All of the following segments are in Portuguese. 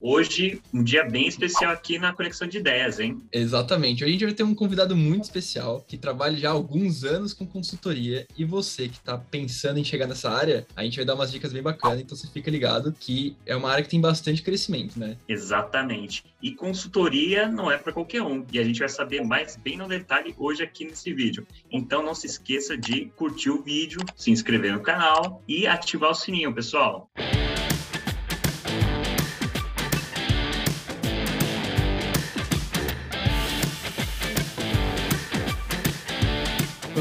Hoje, um dia bem especial aqui na Conexão de Ideias, hein? Exatamente. Hoje a gente vai ter um convidado muito especial que trabalha já há alguns anos com consultoria. E você que está pensando em chegar nessa área, a gente vai dar umas dicas bem bacanas. Então você fica ligado que é uma área que tem bastante crescimento, né? Exatamente. E consultoria não é para qualquer um. E a gente vai saber mais bem no detalhe hoje aqui nesse vídeo. Então não se esqueça de curtir o vídeo, se inscrever no canal e ativar o sininho, pessoal.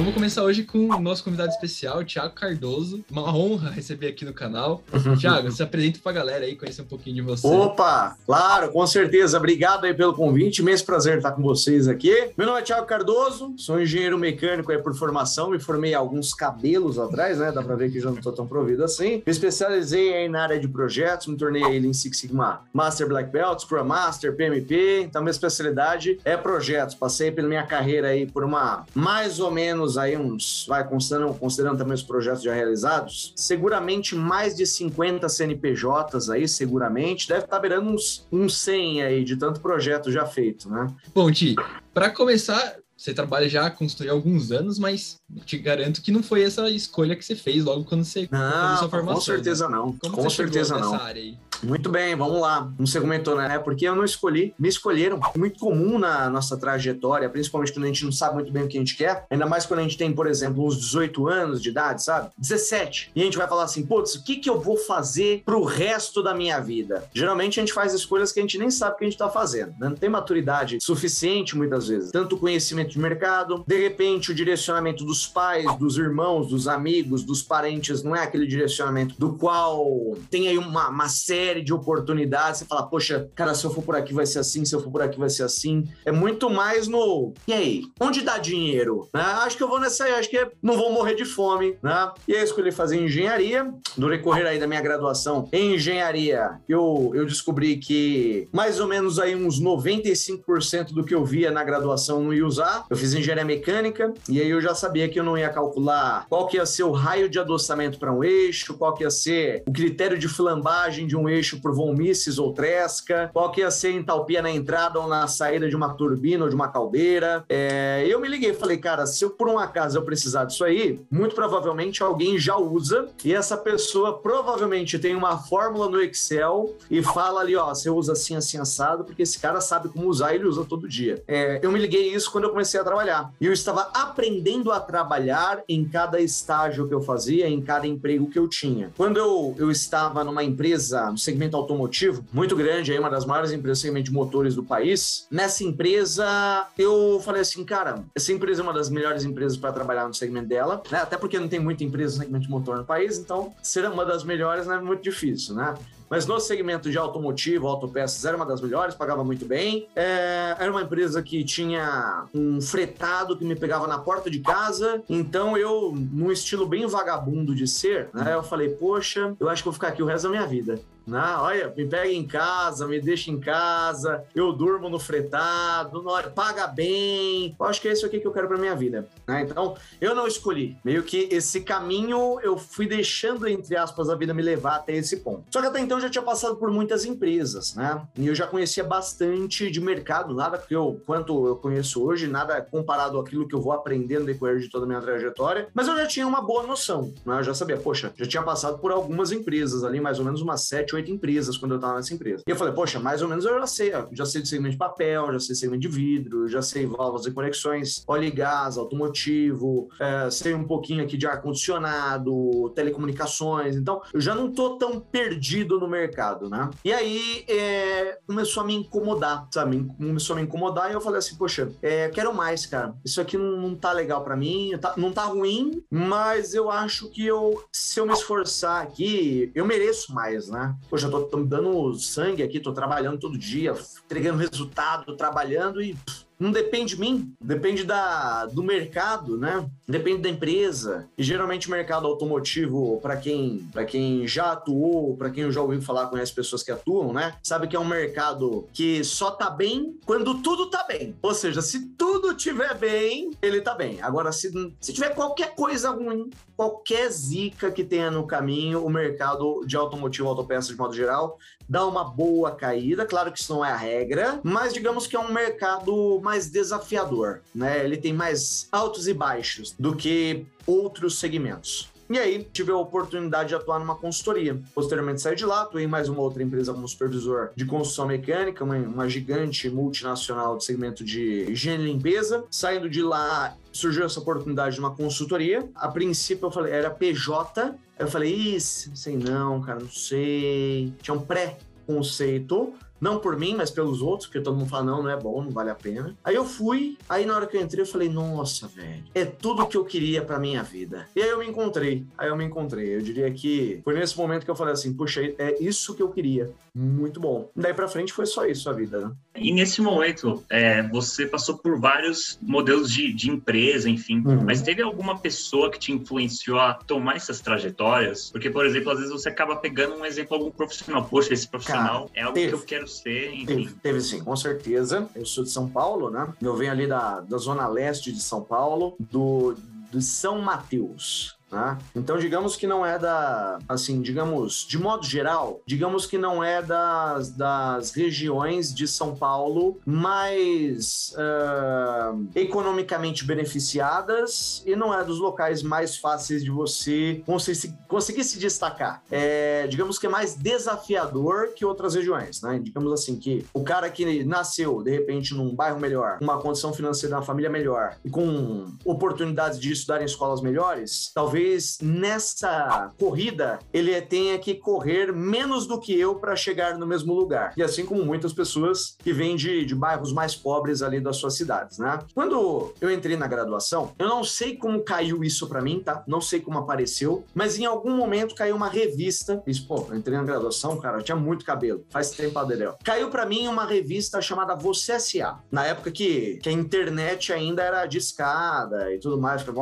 Vamos começar hoje com o nosso convidado especial, Thiago Cardoso. Uma honra receber aqui no canal. Thiago, se apresenta pra galera aí, conhecer um pouquinho de você. Opa, claro, com certeza. Obrigado aí pelo convite. Imenso prazer estar com vocês aqui. Meu nome é Thiago Cardoso, sou engenheiro mecânico aí por formação. Me formei alguns cabelos atrás, né? Dá pra ver que já não tô tão provido assim. Me especializei aí na área de projetos, me tornei aí em Six Sigma Master Black Belt, Scrum Master, PMP. Então, minha especialidade é projetos. Passei pela minha carreira aí por uma mais ou menos aí uns, vai, considerando, considerando também os projetos já realizados, seguramente mais de 50 CNPJs aí, seguramente, deve estar tá beirando uns, uns 100 aí de tanto projeto já feito, né? Bom, Ti, para começar, você trabalha já construiu há alguns anos, mas te garanto que não foi essa escolha que você fez logo quando você não, sua formação. Com certeza né? não. Como com certeza não. Área aí? Muito bem, vamos lá. Não se comentou, né? Porque eu não escolhi, me escolheram. É muito comum na nossa trajetória, principalmente quando a gente não sabe muito bem o que a gente quer. Ainda mais quando a gente tem, por exemplo, uns 18 anos de idade, sabe? 17. E a gente vai falar assim, putz, o que, que eu vou fazer pro resto da minha vida? Geralmente a gente faz escolhas que a gente nem sabe o que a gente tá fazendo. Né? Não tem maturidade suficiente, muitas vezes. Tanto conhecimento de mercado, de repente o direcionamento dos pais, dos irmãos, dos amigos, dos parentes, não é aquele direcionamento do qual tem aí uma, uma série série de oportunidades. Você fala, poxa, cara, se eu for por aqui vai ser assim, se eu for por aqui vai ser assim. É muito mais no. E aí? Onde dá dinheiro? Né? Acho que eu vou nessa aí, acho que não vou morrer de fome, né? E aí eu escolhi fazer engenharia. No decorrer aí da minha graduação em engenharia, eu, eu descobri que mais ou menos aí uns 95% do que eu via na graduação não ia usar. Eu fiz engenharia mecânica e aí eu já sabia que eu não ia calcular qual que ia ser o raio de adoçamento para um eixo, qual que ia ser o critério de flambagem de um eixo eixo por von Mises ou Tresca, qual que ia ser entalpia na entrada ou na saída de uma turbina ou de uma caldeira. É, eu me liguei e falei, cara, se eu por um acaso eu precisar disso aí, muito provavelmente alguém já usa e essa pessoa provavelmente tem uma fórmula no Excel e fala ali, ó, você usa assim, assim, assado, porque esse cara sabe como usar e ele usa todo dia. É, eu me liguei isso quando eu comecei a trabalhar. E eu estava aprendendo a trabalhar em cada estágio que eu fazia, em cada emprego que eu tinha. Quando eu, eu estava numa empresa, no segmento automotivo, muito grande, aí, uma das maiores empresas segmento de motores do país. Nessa empresa, eu falei assim, cara, essa empresa é uma das melhores empresas para trabalhar no segmento dela, né? Até porque não tem muita empresa no segmento de motor no país, então ser uma das melhores não é muito difícil, né? mas no segmento de automotivo, autopeças, era uma das melhores, pagava muito bem. É, era uma empresa que tinha um fretado que me pegava na porta de casa, então eu, num estilo bem vagabundo de ser, né, eu falei, poxa, eu acho que vou ficar aqui o resto da minha vida. Né? Olha, me pega em casa, me deixa em casa, eu durmo no fretado, paga bem. Eu acho que é isso aqui que eu quero para minha vida. Né? Então, eu não escolhi. Meio que esse caminho eu fui deixando, entre aspas, a vida me levar até esse ponto. Só que até então eu já tinha passado por muitas empresas, né? E eu já conhecia bastante de mercado, nada que eu, quanto eu conheço hoje, nada comparado àquilo que eu vou aprendendo decorrer de toda a minha trajetória. Mas eu já tinha uma boa noção, né? Eu já sabia, poxa, já tinha passado por algumas empresas ali, mais ou menos umas sete, empresas quando eu estava nessa empresa. E eu falei, poxa, mais ou menos eu já sei, já sei do segmento de papel, já sei do segmento de vidro, já sei válvulas e conexões, óleo e gás, automotivo, é, sei um pouquinho aqui de ar-condicionado, telecomunicações. Então, eu já não tô tão perdido no mercado, né? E aí, é, começou a me incomodar, sabe? Começou a me incomodar e eu falei assim, poxa, é, quero mais, cara. Isso aqui não, não tá legal para mim, tá, não tá ruim, mas eu acho que eu, se eu me esforçar aqui, eu mereço mais, né? Poxa, eu tô dando sangue aqui, tô trabalhando todo dia, entregando resultado, trabalhando e pff, não depende de mim, depende da, do mercado, né? Depende da empresa. E geralmente o mercado automotivo, para quem, quem já atuou, para quem já ouviu falar, conhece pessoas que atuam, né? Sabe que é um mercado que só tá bem quando tudo tá bem. Ou seja, se tudo tiver bem, ele tá bem. Agora, se, se tiver qualquer coisa ruim, qualquer zica que tenha no caminho, o mercado de automotivo, autopeças de modo geral, dá uma boa caída. Claro que isso não é a regra, mas digamos que é um mercado mais desafiador, né? Ele tem mais altos e baixos do que outros segmentos. E aí, tive a oportunidade de atuar numa consultoria. Posteriormente, saí de lá, atuei em mais uma outra empresa como supervisor de construção mecânica, uma, uma gigante multinacional do segmento de higiene e limpeza. Saindo de lá, surgiu essa oportunidade de uma consultoria. A princípio, eu falei, era PJ. Eu falei, isso, sei não, cara, não sei. Tinha um pré-conceito não por mim, mas pelos outros, porque todo mundo fala, não, não é bom, não vale a pena. Aí eu fui, aí na hora que eu entrei, eu falei, nossa, velho, é tudo que eu queria pra minha vida. E aí eu me encontrei, aí eu me encontrei. Eu diria que foi nesse momento que eu falei assim, puxa, é isso que eu queria. Muito bom. Daí pra frente foi só isso a vida, né? E nesse momento, é, você passou por vários modelos de, de empresa, enfim, uhum. mas teve alguma pessoa que te influenciou a tomar essas trajetórias? Porque, por exemplo, às vezes você acaba pegando um exemplo algum profissional. Poxa, esse profissional Cara, é algo teve. que eu quero ser, enfim. Teve, teve, sim, com certeza. Eu sou de São Paulo, né? Eu venho ali da, da zona leste de São Paulo, do, do São Mateus. Né? Então, digamos que não é da, assim, digamos, de modo geral, digamos que não é das, das regiões de São Paulo mais uh, economicamente beneficiadas e não é dos locais mais fáceis de você conseguir, conseguir se destacar. É, digamos que é mais desafiador que outras regiões, né? Digamos assim, que o cara que nasceu, de repente, num bairro melhor, uma condição financeira uma família melhor e com oportunidades de estudar em escolas melhores, talvez talvez nessa corrida ele tenha que correr menos do que eu para chegar no mesmo lugar. E assim como muitas pessoas que vêm de, de bairros mais pobres ali das suas cidades, né? Quando eu entrei na graduação, eu não sei como caiu isso para mim, tá? Não sei como apareceu, mas em algum momento caiu uma revista. Isso, pô, eu entrei na graduação, cara, eu tinha muito cabelo. Faz tempo, Adeleu. Caiu para mim uma revista chamada Você S.A. Na época que, que a internet ainda era discada e tudo mais. Ficava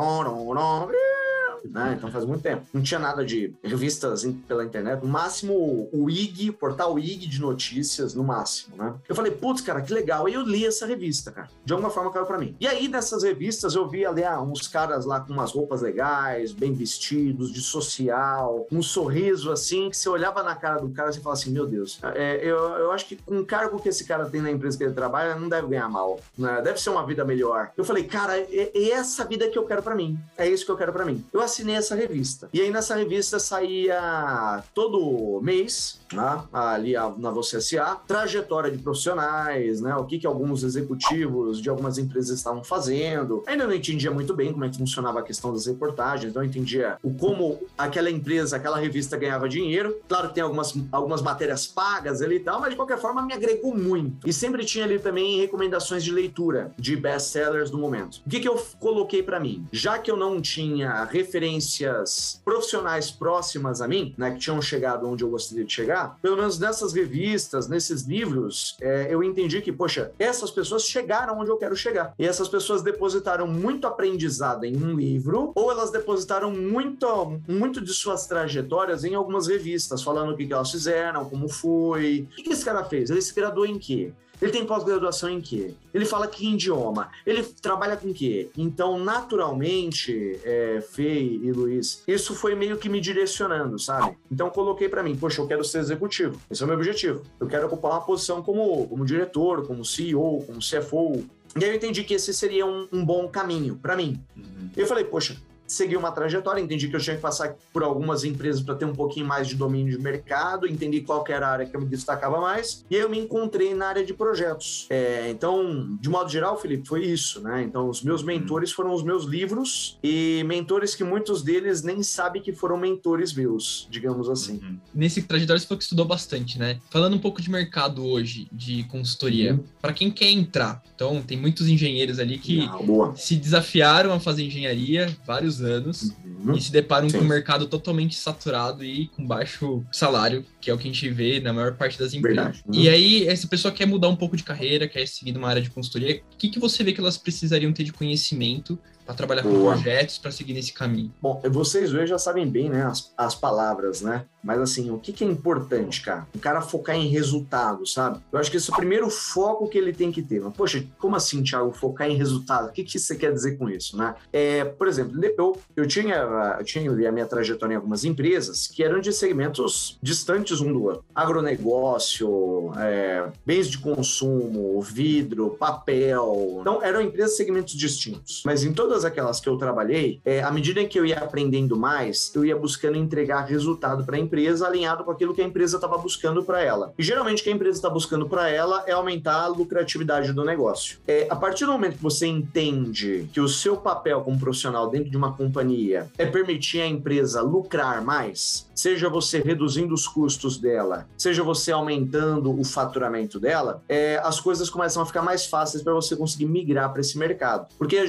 né? Então faz muito tempo. Não tinha nada de revistas pela internet. No máximo o IG, portal IG de notícias, no máximo, né? Eu falei, putz, cara, que legal. E eu li essa revista, cara. De alguma forma caiu pra mim. E aí, nessas revistas, eu vi ali ah, uns caras lá com umas roupas legais, bem vestidos, de social, um sorriso assim, que você olhava na cara do cara e falava assim, meu Deus, é, eu, eu acho que com o cargo que esse cara tem na empresa que ele trabalha, não deve ganhar mal, né? Deve ser uma vida melhor. Eu falei, cara, é, é essa vida que eu quero para mim. É isso que eu quero para mim. Eu assinei essa revista. E aí nessa revista saía todo mês, né, ali na Você S.A., trajetória de profissionais, né, o que, que alguns executivos de algumas empresas estavam fazendo. Ainda não entendia muito bem como é que funcionava a questão das reportagens, não entendia o como aquela empresa, aquela revista ganhava dinheiro. Claro que tem algumas, algumas matérias pagas ali e tal, mas de qualquer forma me agregou muito. E sempre tinha ali também recomendações de leitura de best-sellers do momento. O que, que eu coloquei para mim? Já que eu não tinha referência referências profissionais próximas a mim, né, que tinham chegado onde eu gostaria de chegar, pelo menos nessas revistas, nesses livros, é, eu entendi que, poxa, essas pessoas chegaram onde eu quero chegar. E essas pessoas depositaram muito aprendizado em um livro, ou elas depositaram muito, muito de suas trajetórias em algumas revistas, falando o que, que elas fizeram, como foi. O que, que esse cara fez? Ele se graduou em quê? Ele tem pós-graduação em quê? Ele fala que idioma? Ele trabalha com quê? Então, naturalmente, é, Fê e Luiz, isso foi meio que me direcionando, sabe? Então, coloquei para mim, poxa, eu quero ser executivo. Esse é o meu objetivo. Eu quero ocupar uma posição como, como diretor, como CEO, como CFO. E aí eu entendi que esse seria um, um bom caminho para mim. Uhum. Eu falei, poxa, segui uma trajetória, entendi que eu tinha que passar por algumas empresas para ter um pouquinho mais de domínio de mercado, entendi qual era a área que eu me destacava mais, e aí eu me encontrei na área de projetos. É, então, de modo geral, Felipe, foi isso, né? Então, os meus mentores foram os meus livros e mentores que muitos deles nem sabem que foram mentores meus, digamos assim. Uhum. Nesse trajetório você falou que estudou bastante, né? Falando um pouco de mercado hoje, de consultoria, uhum. para quem quer entrar, então tem muitos engenheiros ali que Não, se desafiaram a fazer engenharia, vários anos uhum. e se deparam Sim. com um mercado totalmente saturado e com baixo salário, que é o que a gente vê na maior parte das empresas. Uhum. E aí, essa pessoa quer mudar um pouco de carreira, quer seguir numa área de consultoria, o que, que você vê que elas precisariam ter de conhecimento para trabalhar com Boa. projetos, para seguir nesse caminho? Bom, vocês dois já sabem bem, né, as, as palavras, né? Mas assim, o que, que é importante, cara? O cara focar em resultado, sabe? Eu acho que esse é o primeiro foco que ele tem que ter. Mas, poxa, como assim, Thiago, focar em resultado? O que, que você quer dizer com isso, né? É, por exemplo, eu, eu tinha, eu tinha a minha trajetória em algumas empresas que eram de segmentos distantes um do outro. Agronegócio, é, bens de consumo, vidro, papel. Então, eram empresas de segmentos distintos. Mas em todas aquelas que eu trabalhei, é, à medida que eu ia aprendendo mais, eu ia buscando entregar resultado para a empresa alinhado com aquilo que a empresa estava buscando para ela. E geralmente o que a empresa está buscando para ela é aumentar a lucratividade do negócio. É, a partir do momento que você entende que o seu papel como profissional dentro de uma companhia é permitir à empresa lucrar mais, seja você reduzindo os custos dela, seja você aumentando o faturamento dela, é, as coisas começam a ficar mais fáceis para você conseguir migrar para esse mercado. Porque é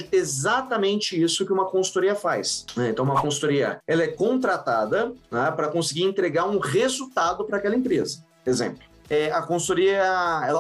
exatamente isso que uma consultoria faz. Né? Então, uma consultoria ela é contratada né, para conseguir entregar um resultado para aquela empresa. Exemplo. É, a consultoria,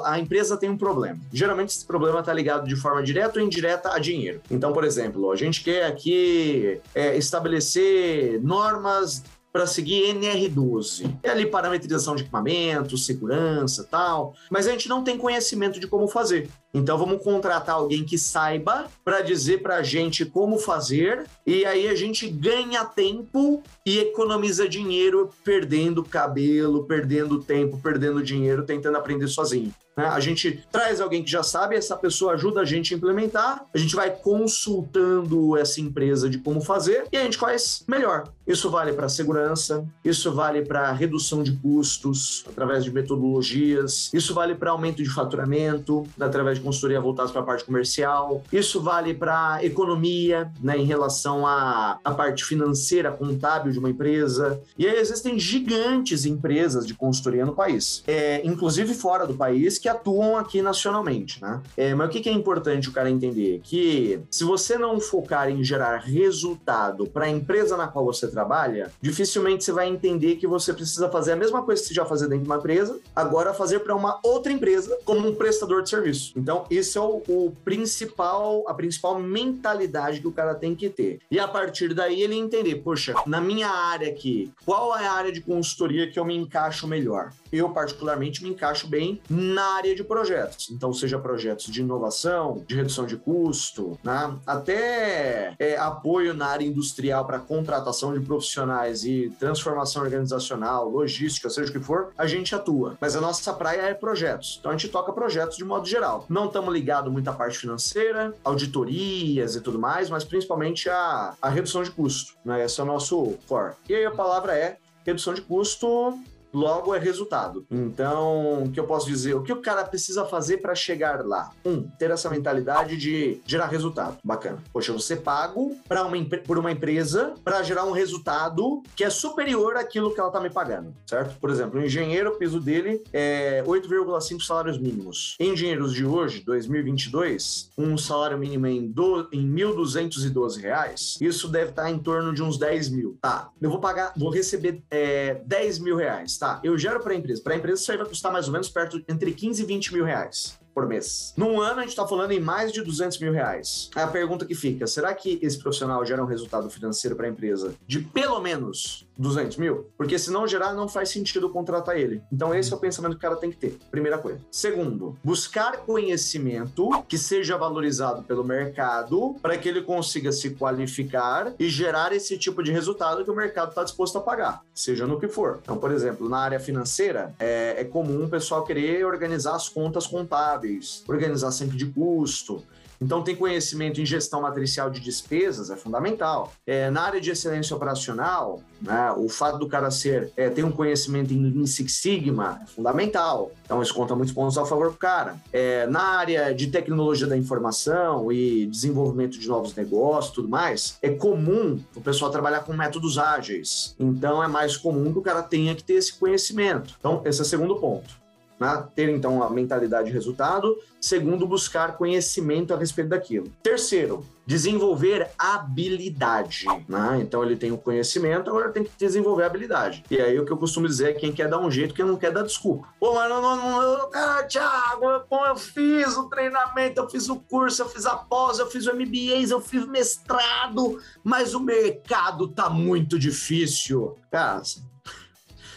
a empresa tem um problema. Geralmente esse problema está ligado de forma direta ou indireta a dinheiro. Então, por exemplo, a gente quer aqui é, estabelecer normas para seguir NR12. É ali parametrização de equipamento, segurança tal, mas a gente não tem conhecimento de como fazer. Então vamos contratar alguém que saiba para dizer para a gente como fazer e aí a gente ganha tempo e economiza dinheiro perdendo cabelo, perdendo tempo, perdendo dinheiro, tentando aprender sozinho. Né? A gente traz alguém que já sabe, essa pessoa ajuda a gente a implementar, a gente vai consultando essa empresa de como fazer e a gente faz melhor. Isso vale para segurança, isso vale para redução de custos através de metodologias, isso vale para aumento de faturamento através de consultoria voltada para a parte comercial, isso vale para economia, né, em relação à, à parte financeira, contábil de uma empresa. E aí existem gigantes empresas de consultoria no país, é, inclusive fora do país, que atuam aqui nacionalmente, né? É, mas o que, que é importante o cara entender? Que se você não focar em gerar resultado para a empresa na qual você trabalha, dificilmente você vai entender que você precisa fazer a mesma coisa que você já fazia dentro de uma empresa, agora fazer para uma outra empresa como um prestador de serviço. Então, isso é o, o principal, a principal mentalidade que o cara tem que ter. E a partir daí ele entender, poxa, na minha área aqui, qual é a área de consultoria que eu me encaixo melhor? Eu, particularmente, me encaixo bem na área de projetos. Então, seja projetos de inovação, de redução de custo, né? até é, apoio na área industrial para contratação de profissionais e transformação organizacional, logística, seja o que for, a gente atua. Mas a nossa praia é projetos. Então, a gente toca projetos de modo geral. Não estamos ligados muito à parte financeira, auditorias e tudo mais, mas principalmente a, a redução de custo. Né? Esse é o nosso core. E aí a palavra é redução de custo logo é resultado. Então, o que eu posso dizer? O que o cara precisa fazer para chegar lá? Um, ter essa mentalidade de gerar resultado. Bacana. Poxa, você pago para uma, por uma empresa para gerar um resultado que é superior àquilo que ela tá me pagando, certo? Por exemplo, o engenheiro, o piso dele é 8,5 salários mínimos. Engenheiros de hoje, 2022, um salário mínimo em, do, em 1.212 reais, isso deve estar tá em torno de uns 10 mil. Tá, eu vou pagar, vou receber é, 10 mil reais, tá? Tá, eu gero para a empresa. Para a empresa isso aí vai custar mais ou menos perto entre 15 e 20 mil reais por mês. Num ano, a gente está falando em mais de 200 mil reais. A pergunta que fica, será que esse profissional gera um resultado financeiro para a empresa de pelo menos 200 mil? Porque se não gerar, não faz sentido contratar ele. Então esse é o pensamento que o cara tem que ter, primeira coisa. Segundo, buscar conhecimento que seja valorizado pelo mercado para que ele consiga se qualificar e gerar esse tipo de resultado que o mercado está disposto a pagar, seja no que for. Então, por exemplo, na área financeira, é, é comum o pessoal querer organizar as contas contábeis contábeis, organizar sempre de custo. Então, tem conhecimento em gestão matricial de despesas é fundamental. É, na área de excelência operacional, né, o fato do cara ser é, ter um conhecimento em Lean Six Sigma é fundamental. Então, isso conta muitos pontos a favor do cara. É, na área de tecnologia da informação e desenvolvimento de novos negócios tudo mais, é comum o pessoal trabalhar com métodos ágeis. Então, é mais comum que o cara tenha que ter esse conhecimento. Então, esse é o segundo ponto. Né? ter então a mentalidade de resultado. Segundo, buscar conhecimento a respeito daquilo. Terceiro, desenvolver habilidade. Né? Então ele tem o conhecimento, agora tem que desenvolver habilidade. E aí o que eu costumo dizer é quem quer dar um jeito, quem não quer dar desculpa. Pô, mas não, não, não cara, Thiago, pô, eu fiz o treinamento, eu fiz o curso, eu fiz a pós, eu fiz o MBA, eu fiz mestrado, mas o mercado tá muito difícil. Cara,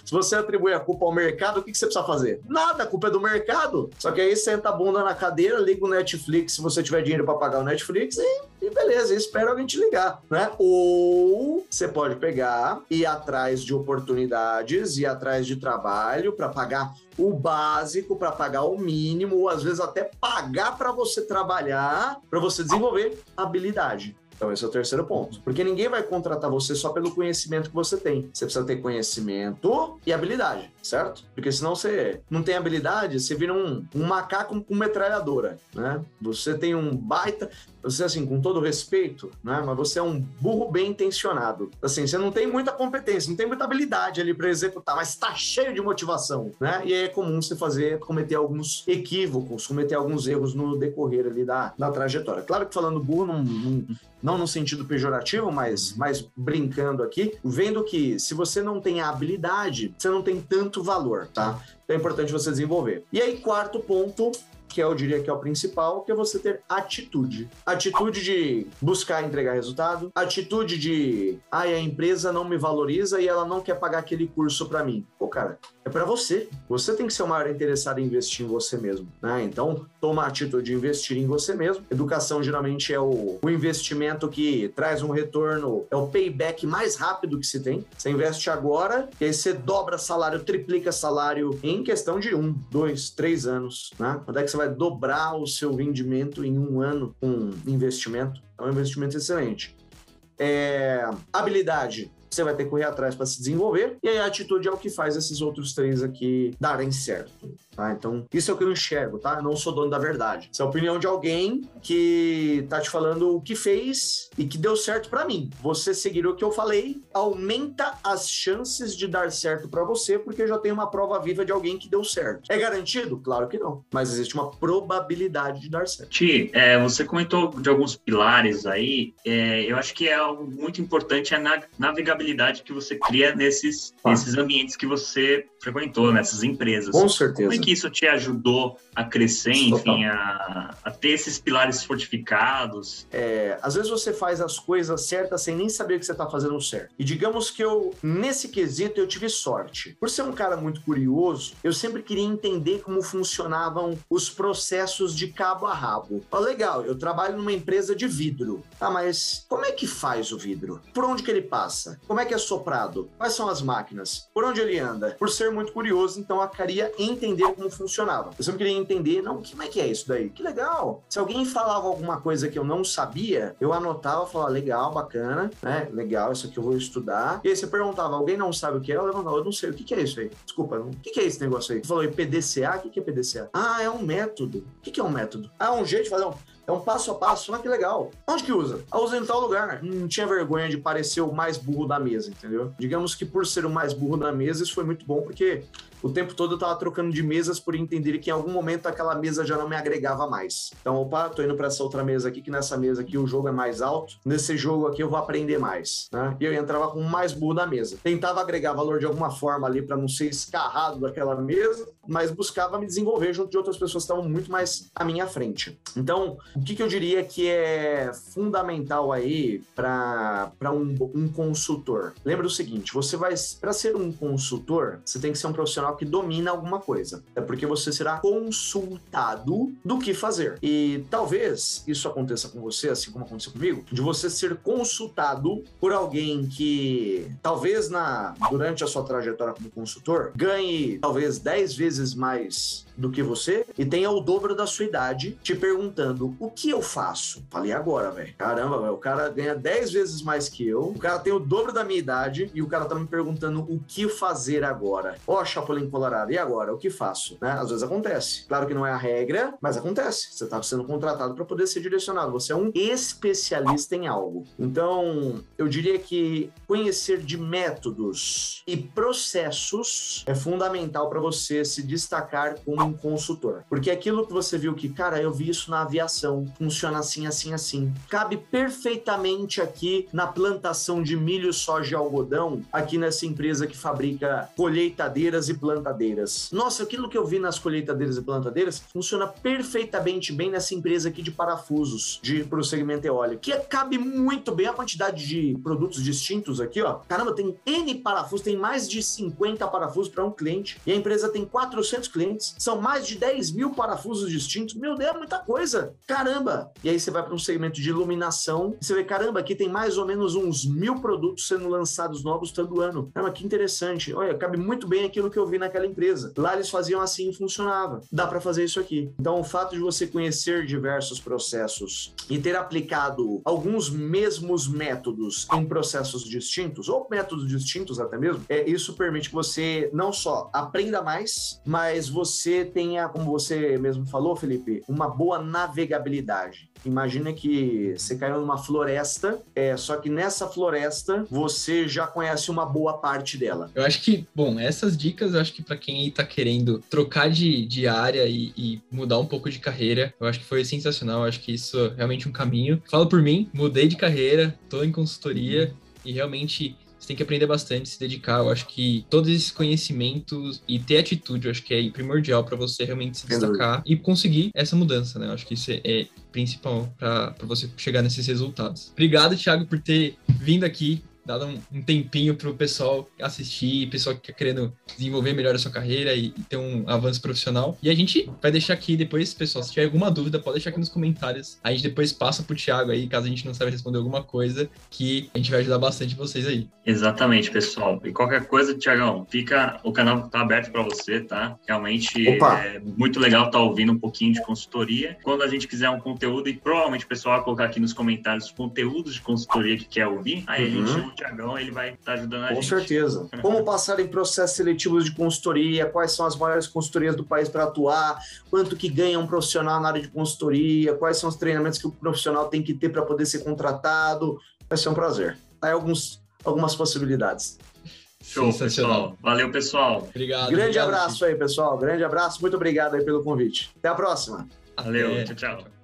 se você atribui a culpa ao mercado, o que, que você precisa fazer? Nada, a culpa é do mercado. Só que aí senta a bunda na cadeira, liga o Netflix se você tiver dinheiro para pagar o Netflix e, e beleza, espera alguém te ligar, né? Ou você pode pegar e ir atrás de oportunidades, ir atrás de trabalho para pagar o básico para pagar o mínimo, ou às vezes até pagar para você trabalhar, para você desenvolver habilidade. Então, esse é o terceiro ponto. Porque ninguém vai contratar você só pelo conhecimento que você tem. Você precisa ter conhecimento e habilidade, certo? Porque senão você não tem habilidade, você vira um, um macaco com metralhadora, né? Você tem um baita você, assim, com todo respeito, né? Mas você é um burro bem intencionado. Assim, você não tem muita competência, não tem muita habilidade ali para executar, mas está cheio de motivação, né? E aí é comum você fazer, cometer alguns equívocos, cometer alguns erros no decorrer ali da, da trajetória. Claro que falando burro, não, não, não no sentido pejorativo, mas, mas brincando aqui, vendo que se você não tem a habilidade, você não tem tanto valor, tá? Então é importante você desenvolver. E aí, quarto ponto, que eu diria que é o principal, que é você ter atitude. Atitude de buscar entregar resultado, atitude de, ai, a empresa não me valoriza e ela não quer pagar aquele curso para mim. Pô, cara, é para você. Você tem que ser o maior interessado em investir em você mesmo, né? Então, toma a atitude de investir em você mesmo. Educação geralmente é o, o investimento que traz um retorno, é o payback mais rápido que se tem. Você investe agora e aí você dobra salário, triplica salário em questão de um, dois, três anos, né? Quando é que você vai dobrar o seu rendimento em um ano com investimento? É um investimento excelente. É, habilidade você vai ter que correr atrás para se desenvolver, e aí a atitude é o que faz esses outros três aqui darem certo. Tá? Então, isso é o que eu enxergo, tá? Eu não sou dono da verdade. Essa é a opinião de alguém que tá te falando o que fez e que deu certo para mim. Você seguir o que eu falei aumenta as chances de dar certo para você, porque já tem uma prova viva de alguém que deu certo. É garantido? Claro que não. Mas existe uma probabilidade de dar certo. Ti, é, você comentou de alguns pilares aí. É, eu acho que é algo muito importante a navegabilidade que você cria nesses, ah. nesses ambientes que você frequentou, nessas empresas. Com certeza. Como é que isso te ajudou a crescer, enfim, a, a, ter esses pilares fortificados? É, às vezes você faz as coisas certas sem nem saber que você está fazendo certo. E digamos que eu, nesse quesito, eu tive sorte. Por ser um cara muito curioso, eu sempre queria entender como funcionavam os processos de cabo a rabo. Ah, legal, eu trabalho numa empresa de vidro. Ah, mas como é que faz o vidro? Por onde que ele passa? Como é que é soprado? Quais são as máquinas? Por onde ele anda? Por ser muito curioso, então eu queria entender como funcionava. Eu sempre queria entender, não, como é que é isso daí? Que legal. Se alguém falava alguma coisa que eu não sabia, eu anotava, falava, legal, bacana, né? Legal, isso aqui eu vou estudar. E aí você perguntava, alguém não sabe o que é? Eu levantava, eu não sei, o que, é isso aí? Desculpa, o que, é esse negócio aí? Você falou, PDCA? O que, é PDCA? Ah, é um método. O que, é um método? Ah, um jeito de fazer um é um passo a passo. Ah, que legal. Onde que usa? Ah, usa em tal lugar. Não tinha vergonha de parecer o mais burro da mesa, entendeu? Digamos que por ser o mais burro da mesa, isso foi muito bom, porque o tempo todo eu tava trocando de mesas por entender que em algum momento aquela mesa já não me agregava mais. Então, opa, tô indo para essa outra mesa aqui, que nessa mesa aqui o jogo é mais alto. Nesse jogo aqui eu vou aprender mais, né? E eu entrava com mais burro da mesa. Tentava agregar valor de alguma forma ali para não ser escarrado daquela mesa, mas buscava me desenvolver junto de outras pessoas que estavam muito mais à minha frente. Então, o que, que eu diria que é fundamental aí para um, um consultor? Lembra o seguinte, você vai, para ser um consultor, você tem que ser um profissional profissional que domina alguma coisa. É porque você será consultado do que fazer. E talvez isso aconteça com você, assim como aconteceu comigo, de você ser consultado por alguém que talvez na durante a sua trajetória como consultor ganhe talvez 10 vezes mais do que você e tenha o dobro da sua idade te perguntando o que eu faço? Falei agora, velho. Caramba, véio, o cara ganha 10 vezes mais que eu, o cara tem o dobro da minha idade e o cara tá me perguntando o que fazer agora. Ó, oh, Chapolin Colorado, e agora? O que faço? Né? Às vezes acontece. Claro que não é a regra, mas acontece. Você tá sendo contratado para poder ser direcionado. Você é um especialista em algo. Então, eu diria que conhecer de métodos e processos é fundamental para você se destacar como um consultor. Porque aquilo que você viu que, cara, eu vi isso na aviação, funciona assim, assim, assim. Cabe perfeitamente aqui na plantação de milho, soja e algodão, aqui nessa empresa que fabrica colheitadeiras e plantadeiras. Nossa, aquilo que eu vi nas colheitadeiras e plantadeiras funciona perfeitamente bem nessa empresa aqui de parafusos, de prosseguimento eólico, que cabe muito bem a quantidade de produtos distintos aqui, ó. Caramba, tem N parafusos, tem mais de 50 parafusos para um cliente, e a empresa tem 400 clientes, são mais de 10 mil parafusos distintos. Meu Deus, é muita coisa. Caramba! E aí você vai para um segmento de iluminação, você vê, caramba, aqui tem mais ou menos uns mil produtos sendo lançados novos todo ano. Caramba, que interessante. Olha, cabe muito bem aquilo que eu vi naquela empresa. Lá eles faziam assim e funcionava. Dá para fazer isso aqui. Então, o fato de você conhecer diversos processos e ter aplicado alguns mesmos métodos em processos distintos, ou métodos distintos até mesmo, é, isso permite que você não só aprenda mais, mas você tenha, como você mesmo falou, Felipe, uma boa navegabilidade. Imagina que você caiu numa floresta, é, só que nessa floresta você já conhece uma boa parte dela. Eu acho que, bom, essas dicas, eu acho que para quem está querendo trocar de, de área e, e, mudar um pouco de carreira, eu acho que foi sensacional. Eu acho que isso é realmente um caminho. Falo por mim, mudei de carreira, tô em consultoria e realmente você tem que aprender bastante, se dedicar. Eu acho que todos esses conhecimentos e ter atitude, eu acho que é primordial para você realmente se destacar e conseguir essa mudança, né? Eu acho que isso é principal para você chegar nesses resultados. Obrigado, Thiago, por ter vindo aqui dado um, um tempinho para o pessoal assistir, pessoal que está querendo desenvolver melhor a sua carreira e, e, ter um avanço profissional. E a gente vai deixar aqui depois, pessoal, se tiver alguma dúvida, pode deixar aqui nos comentários. A gente depois passa para o Thiago aí, caso a gente não saiba responder alguma coisa, que a gente vai ajudar bastante vocês aí. Exatamente, pessoal. E qualquer coisa, Thiagão, fica, o canal está aberto para você, tá? Realmente Opa. é muito legal estar tá ouvindo um pouquinho de consultoria. Quando a gente quiser um conteúdo, e provavelmente o pessoal vai colocar aqui nos comentários conteúdos de consultoria que quer ouvir, aí uhum. a gente Tiagão, ele vai estar tá ajudando a Com gente. Com certeza. Como passar em processos seletivos de consultoria, quais são as maiores consultorias do país para atuar, quanto que ganha um profissional na área de consultoria, quais são os treinamentos que o profissional tem que ter para poder ser contratado. Vai ser um prazer. Aí alguns, algumas possibilidades. Show, pessoal. Valeu, pessoal. Obrigado. Grande obrigado, abraço aí, pessoal. Grande abraço. Muito obrigado aí pelo convite. Até a próxima. Valeu. Tchau, tchau.